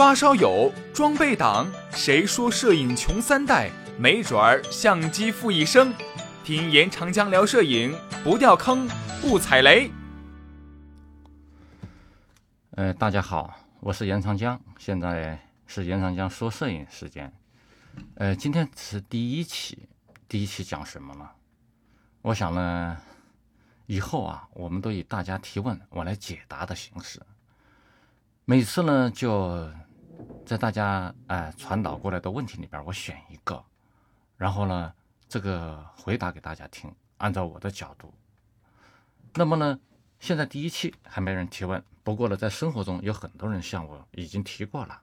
发烧友，装备党，谁说摄影穷三代？没准儿相机富一生。听严长江聊摄影，不掉坑，不踩雷。呃，大家好，我是严长江，现在是严长江说摄影时间。呃，今天是第一期，第一期讲什么呢？我想呢，以后啊，我们都以大家提问，我来解答的形式。每次呢，就在大家哎传导过来的问题里边，我选一个，然后呢，这个回答给大家听，按照我的角度。那么呢，现在第一期还没人提问，不过呢，在生活中有很多人向我已经提过了，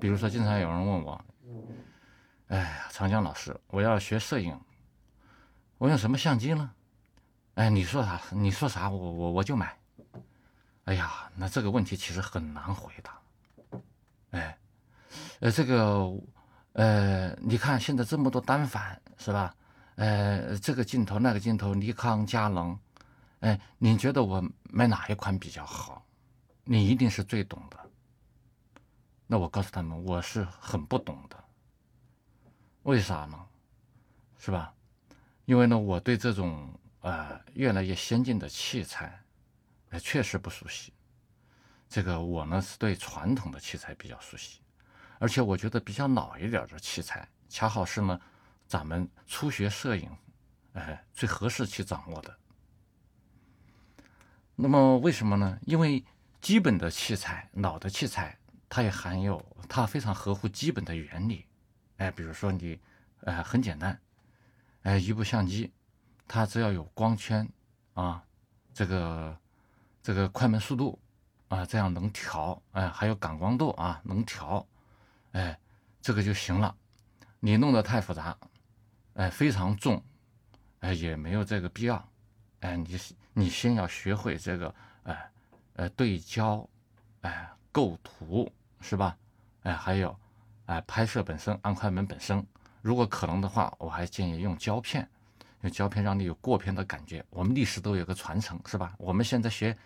比如说，经常有人问我，哎，长江老师，我要学摄影，我用什么相机呢？哎，你说啥？你说啥？我我我就买。哎呀，那这个问题其实很难回答。呃，这个，呃，你看现在这么多单反是吧？呃，这个镜头那个镜头，尼康、佳能，哎，你觉得我买哪一款比较好？你一定是最懂的。那我告诉他们，我是很不懂的。为啥呢？是吧？因为呢，我对这种呃越来越先进的器材。呃，确实不熟悉。这个我呢是对传统的器材比较熟悉，而且我觉得比较老一点的器材，恰好是呢咱们初学摄影，哎，最合适去掌握的。那么为什么呢？因为基本的器材，老的器材，它也含有它非常合乎基本的原理。哎，比如说你，呃，很简单，哎，一部相机，它只要有光圈啊，这个。这个快门速度啊，这样能调，哎，还有感光度啊，能调，哎，这个就行了。你弄得太复杂，哎，非常重，哎，也没有这个必要。哎，你你先要学会这个，哎，呃，对焦，哎，构图是吧？哎，还有，哎，拍摄本身，按快门本身。如果可能的话，我还建议用胶片，用胶片让你有过片的感觉。我们历史都有个传承，是吧？我们现在学。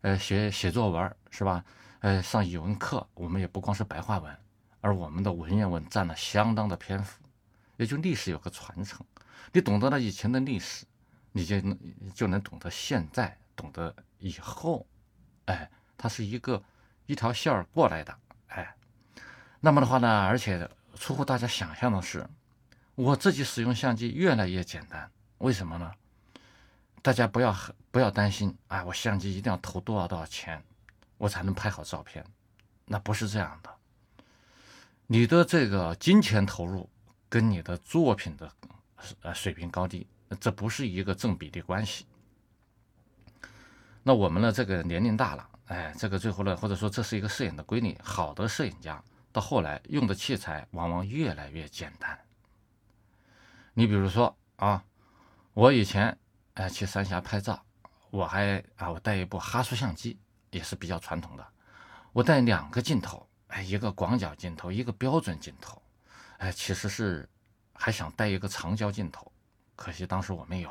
呃，写写作文是吧？呃，上语文课，我们也不光是白话文，而我们的文言文占了相当的篇幅，也就历史有个传承。你懂得了以前的历史，你就能就能懂得现在，懂得以后，哎，它是一个一条线儿过来的，哎。那么的话呢，而且出乎大家想象的是，我自己使用相机越来越简单，为什么呢？大家不要不要担心，哎，我相机一定要投多少多少钱，我才能拍好照片？那不是这样的。你的这个金钱投入跟你的作品的呃水平高低，这不是一个正比例关系。那我们呢，这个年龄大了，哎，这个最后呢，或者说这是一个摄影的规律，好的摄影家到后来用的器材往往越来越简单。你比如说啊，我以前。哎，去三峡拍照，我还啊，我带一部哈苏相机，也是比较传统的。我带两个镜头，哎，一个广角镜头，一个标准镜头。哎，其实是还想带一个长焦镜头，可惜当时我没有。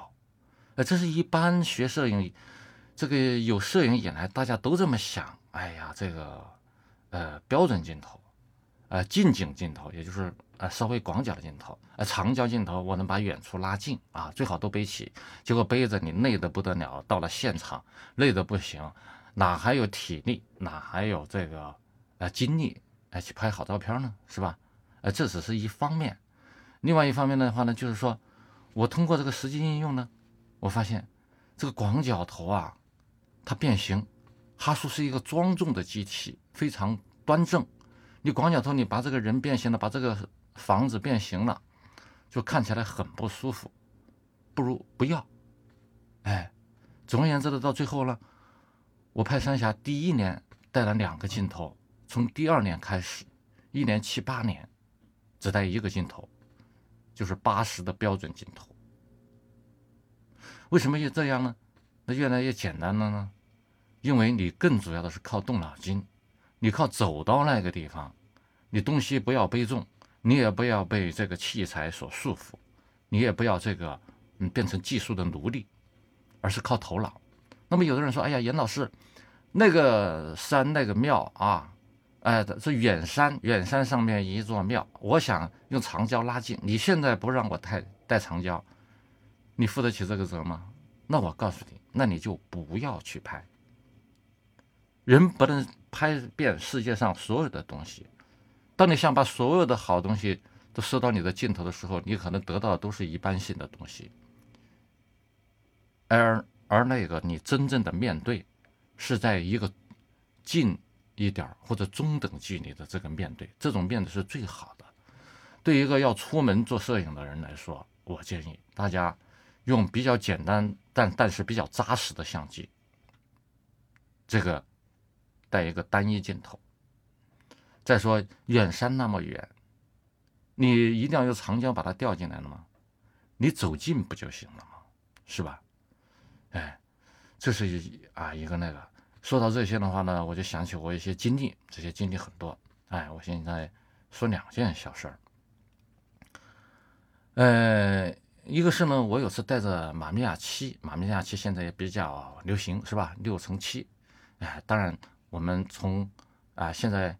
哎，这是一般学摄影，这个有摄影以来大家都这么想。哎呀，这个呃标准镜头，呃近景镜头，也就是。啊，稍微广角的镜头，啊，长焦镜头我能把远处拉近啊，最好都背起。结果背着你累得不得了，到了现场累得不行，哪还有体力，哪还有这个呃精力来去拍好照片呢？是吧？呃，这只是一方面。另外一方面的话呢，就是说我通过这个实际应用呢，我发现这个广角头啊，它变形，哈苏是一个庄重的机器，非常端正。你广角头你把这个人变形了，把这个。房子变形了，就看起来很不舒服，不如不要。哎，总而言之的，到最后呢，我拍三峡第一年带了两个镜头，从第二年开始，一年七八年只带一个镜头，就是八十的标准镜头。为什么越这样呢？那越来越简单了呢？因为你更主要的是靠动脑筋，你靠走到那个地方，你东西不要背重。你也不要被这个器材所束缚，你也不要这个嗯变成技术的奴隶，而是靠头脑。那么有的人说：“哎呀，严老师，那个山那个庙啊，哎，是远山，远山上面一座庙，我想用长焦拉近。你现在不让我带带长焦，你负得起这个责吗？那我告诉你，那你就不要去拍。人不能拍遍世界上所有的东西。当你想把所有的好东西都收到你的镜头的时候，你可能得到的都是一般性的东西。而而那个你真正的面对，是在一个近一点或者中等距离的这个面对，这种面对是最好的。对一个要出门做摄影的人来说，我建议大家用比较简单但但是比较扎实的相机，这个带一个单一镜头。再说远山那么远，你一定要用长焦把它调进来了吗？你走近不就行了吗？是吧？哎，这是一啊一个那个。说到这些的话呢，我就想起我一些经历，这些经历很多。哎，我现在说两件小事儿。呃，一个是呢，我有次带着马米亚七，马米亚七现在也比较流行，是吧？六乘七。哎，当然我们从啊现在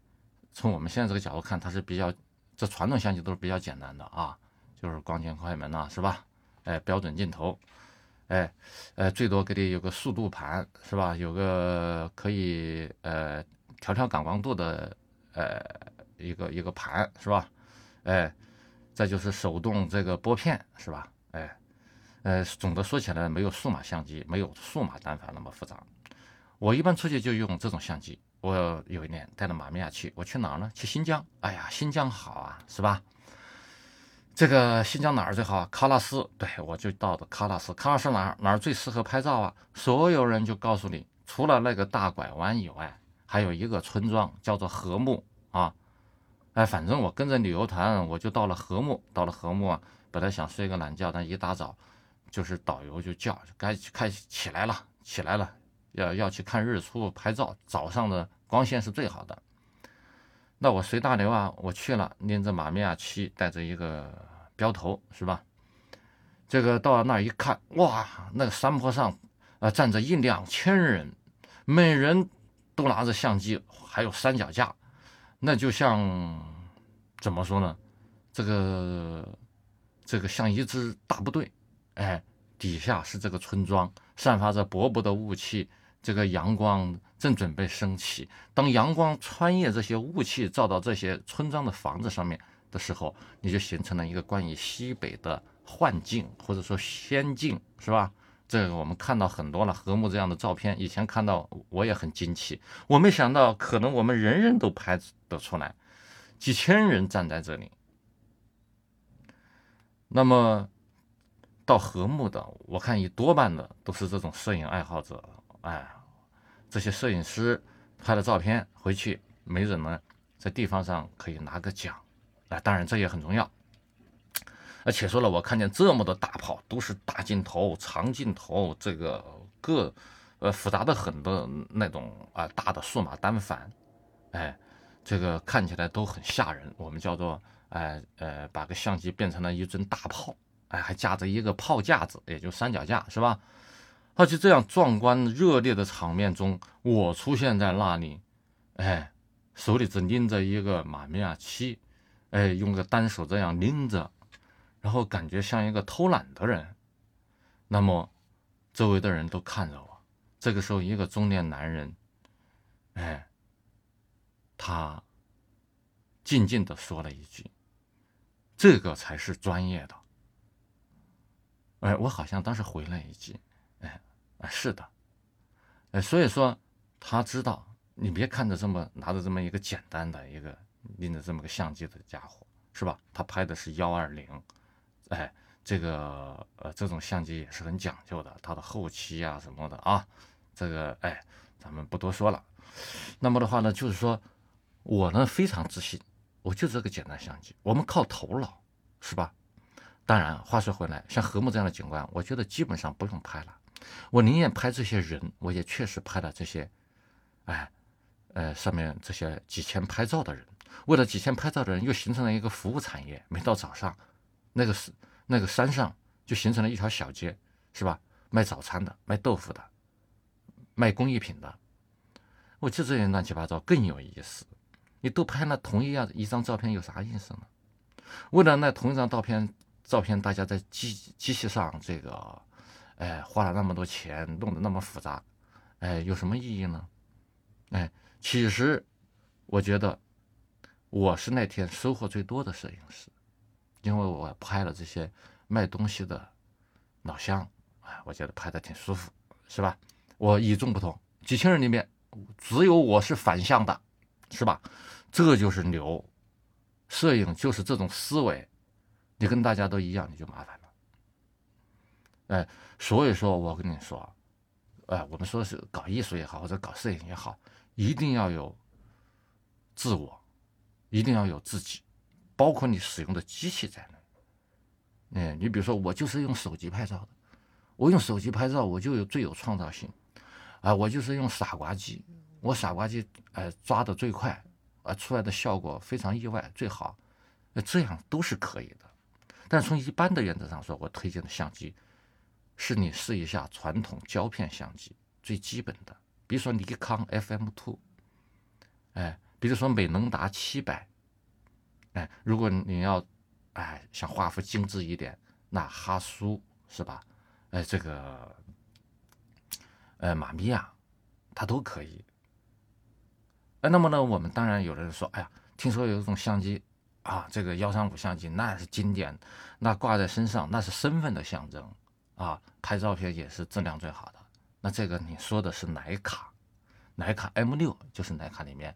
从我们现在这个角度看，它是比较这传统相机都是比较简单的啊，就是光圈、快门呐，是吧？哎，标准镜头。哎，呃，最多给你有个速度盘，是吧？有个可以呃调调感光度的呃一个一个盘，是吧？哎，再就是手动这个拨片，是吧？哎，呃，总的说起来，没有数码相机，没有数码单反那么复杂。我一般出去就用这种相机。我有一年带着马米亚去，我去哪呢？去新疆。哎呀，新疆好啊，是吧？这个新疆哪儿最好？喀纳斯，对我就到的喀纳斯。喀纳斯哪儿哪儿最适合拍照啊？所有人就告诉你，除了那个大拐弯以外，还有一个村庄叫做禾木啊。哎，反正我跟着旅游团，我就到了禾木。到了禾木啊，本来想睡个懒觉，但一大早，就是导游就叫，该开起来了，起来了，要要去看日出拍照。早上的光线是最好的。那我随大流啊，我去了，拎着马米亚七，带着一个标头，是吧？这个到那儿一看，哇，那个山坡上啊站着一两千人，每人都拿着相机，还有三脚架，那就像怎么说呢？这个这个像一支大部队，哎，底下是这个村庄，散发着薄薄的雾气。这个阳光正准备升起，当阳光穿越这些雾气，照到这些村庄的房子上面的时候，你就形成了一个关于西北的幻境，或者说仙境，是吧？这个我们看到很多了，禾木这样的照片，以前看到我也很惊奇，我没想到可能我们人人都拍得出来，几千人站在这里。那么到禾木的，我看一多半的都是这种摄影爱好者，哎。这些摄影师拍的照片回去，没准呢，在地方上可以拿个奖。啊，当然这也很重要。而且说了，我看见这么多大炮，都是大镜头、长镜头，这个各呃复杂的很多那种啊大的数码单反，哎，这个看起来都很吓人。我们叫做哎呃，把个相机变成了一尊大炮，哎，还架着一个炮架子，也就三脚架，是吧？而且这样壮观热烈的场面中，我出现在那里，哎，手里只拎着一个马米亚七，哎，用个单手这样拎着，然后感觉像一个偷懒的人。那么，周围的人都看着我。这个时候，一个中年男人，哎，他静静的说了一句：“这个才是专业的。”哎，我好像当时回了一句。啊，是的，呃，所以说他知道，你别看着这么拿着这么一个简单的一个拎着这么个相机的家伙，是吧？他拍的是幺二零，哎，这个呃这种相机也是很讲究的，它的后期啊什么的啊，这个哎，咱们不多说了。那么的话呢，就是说我呢非常自信，我就这个简单相机，我们靠头脑，是吧？当然，话说回来，像禾木这样的景观，我觉得基本上不用拍了。我宁愿拍这些人，我也确实拍了这些，哎，呃，上面这些几千拍照的人，为了几千拍照的人，又形成了一个服务产业。每到早上，那个是那个山上就形成了一条小街，是吧？卖早餐的，卖豆腐的，卖工艺品的，我就这些乱七八糟更有意思。你都拍那同一样一张照片有啥意思呢？为了那同一张照片，照片大家在机机器上这个，哎，花了那么多钱，弄得那么复杂，哎，有什么意义呢？哎，其实我觉得我是那天收获最多的摄影师，因为我拍了这些卖东西的老乡，哎，我觉得拍的挺舒服，是吧？我与众不同，几千人里面只有我是反向的，是吧？这就是牛，摄影就是这种思维，你跟大家都一样，你就麻烦了。哎，所以说我跟你说，哎，我们说是搞艺术也好，或者搞摄影也好，一定要有自我，一定要有自己，包括你使用的机器在内。哎，你比如说我就是用手机拍照的，我用手机拍照我就有最有创造性，啊，我就是用傻瓜机，我傻瓜机哎抓的最快。啊，出来的效果非常意外，最好，那这样都是可以的。但从一般的原则上说，我推荐的相机是你试一下传统胶片相机最基本的，比如说尼康 FM Two，哎，比如说美能达七百，哎，如果你要哎想画幅精致一点，那哈苏是吧？哎，这个呃马米亚，它都可以。哎，那么呢，我们当然有人说，哎呀，听说有一种相机啊，这个幺三五相机那是经典，那挂在身上那是身份的象征啊，拍照片也是质量最好的。那这个你说的是徕卡，徕卡 M 六就是徕卡里面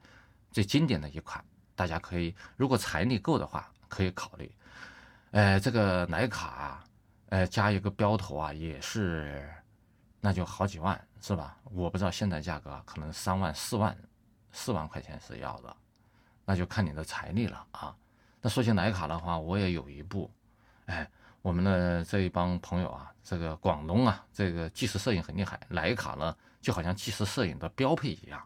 最经典的一款，大家可以如果财力够的话可以考虑。哎，这个徕卡啊，加一个标头啊也是，那就好几万是吧？我不知道现在价格可能三万四万。四万块钱是要的，那就看你的财力了啊。那说起徕卡的话，我也有一部，哎，我们的这一帮朋友啊，这个广东啊，这个纪实摄影很厉害，徕卡呢就好像纪实摄影的标配一样。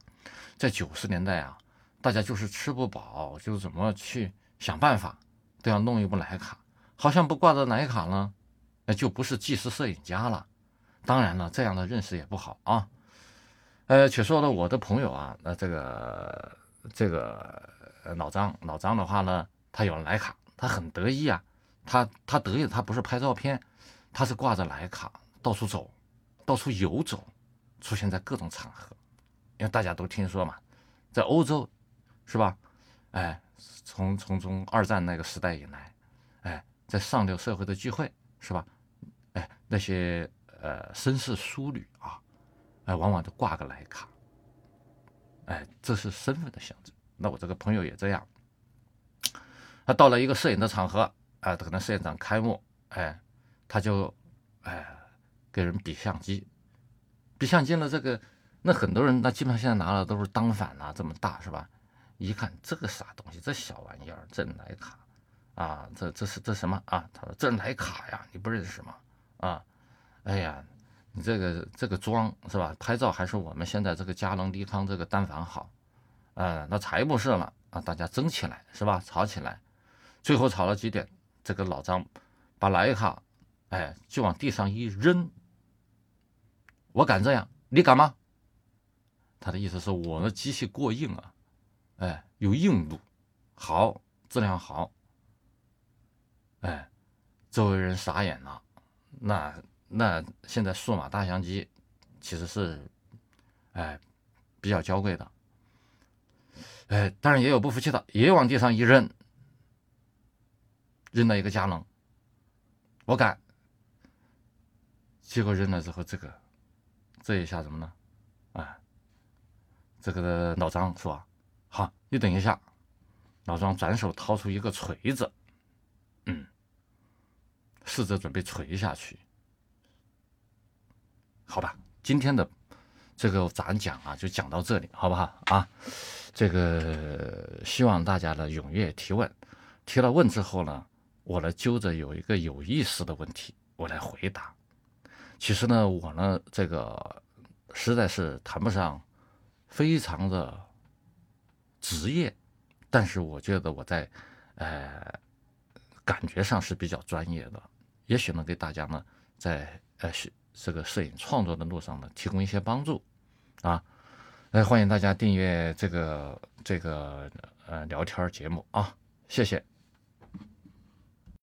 在九十年代啊，大家就是吃不饱，就怎么去想办法都要弄一部徕卡，好像不挂着徕卡呢，那就不是纪实摄影家了。当然了，这样的认识也不好啊。呃，且说了我的朋友啊，那这个这个老张，老张的话呢，他有徕卡，他很得意啊。他他得意，他不是拍照片，他是挂着徕卡到处走，到处游走，出现在各种场合。因为大家都听说嘛，在欧洲，是吧？哎，从从从二战那个时代以来，哎，在上流社会的聚会，是吧？哎，那些呃绅士淑女啊。哎，往往都挂个徕卡，哎，这是身份的象征。那我这个朋友也这样，他到了一个摄影的场合，啊，可能摄影展开幕，哎，他就哎给人比相机，比相机呢，这个那很多人，那基本上现在拿的都是单反啊，这么大是吧？一看这个啥东西，这小玩意儿，这徕卡啊，这这是这什么啊？他说这是徕卡呀，你不认识吗？啊，哎呀。你这个这个装是吧？拍照还是我们现在这个佳能、尼康这个单反好，呃，那才不是了啊！大家争起来是吧？吵起来，最后吵了几点，这个老张把徕卡，哎，就往地上一扔。我敢这样，你敢吗？他的意思是我的机器过硬啊，哎，有硬度，好，质量好，哎，周围人傻眼了，那。那现在数码大相机其实是，哎，比较娇贵的，哎，当然也有不服气的，也往地上一扔，扔了一个佳能，我敢，结果扔了之后，这个这一下怎么呢？啊，这个老张说：“好，你等一下。”老张转手掏出一个锤子，嗯，试着准备锤下去。好吧，今天的这个咱讲啊，就讲到这里，好不好啊？这个希望大家呢踊跃提问，提了问之后呢，我来揪着有一个有意思的问题，我来回答。其实呢，我呢这个实在是谈不上非常的职业，但是我觉得我在呃感觉上是比较专业的，也许能给大家呢在呃。这个摄影创作的路上呢，提供一些帮助，啊，来欢迎大家订阅这个这个呃聊天节目啊，谢谢。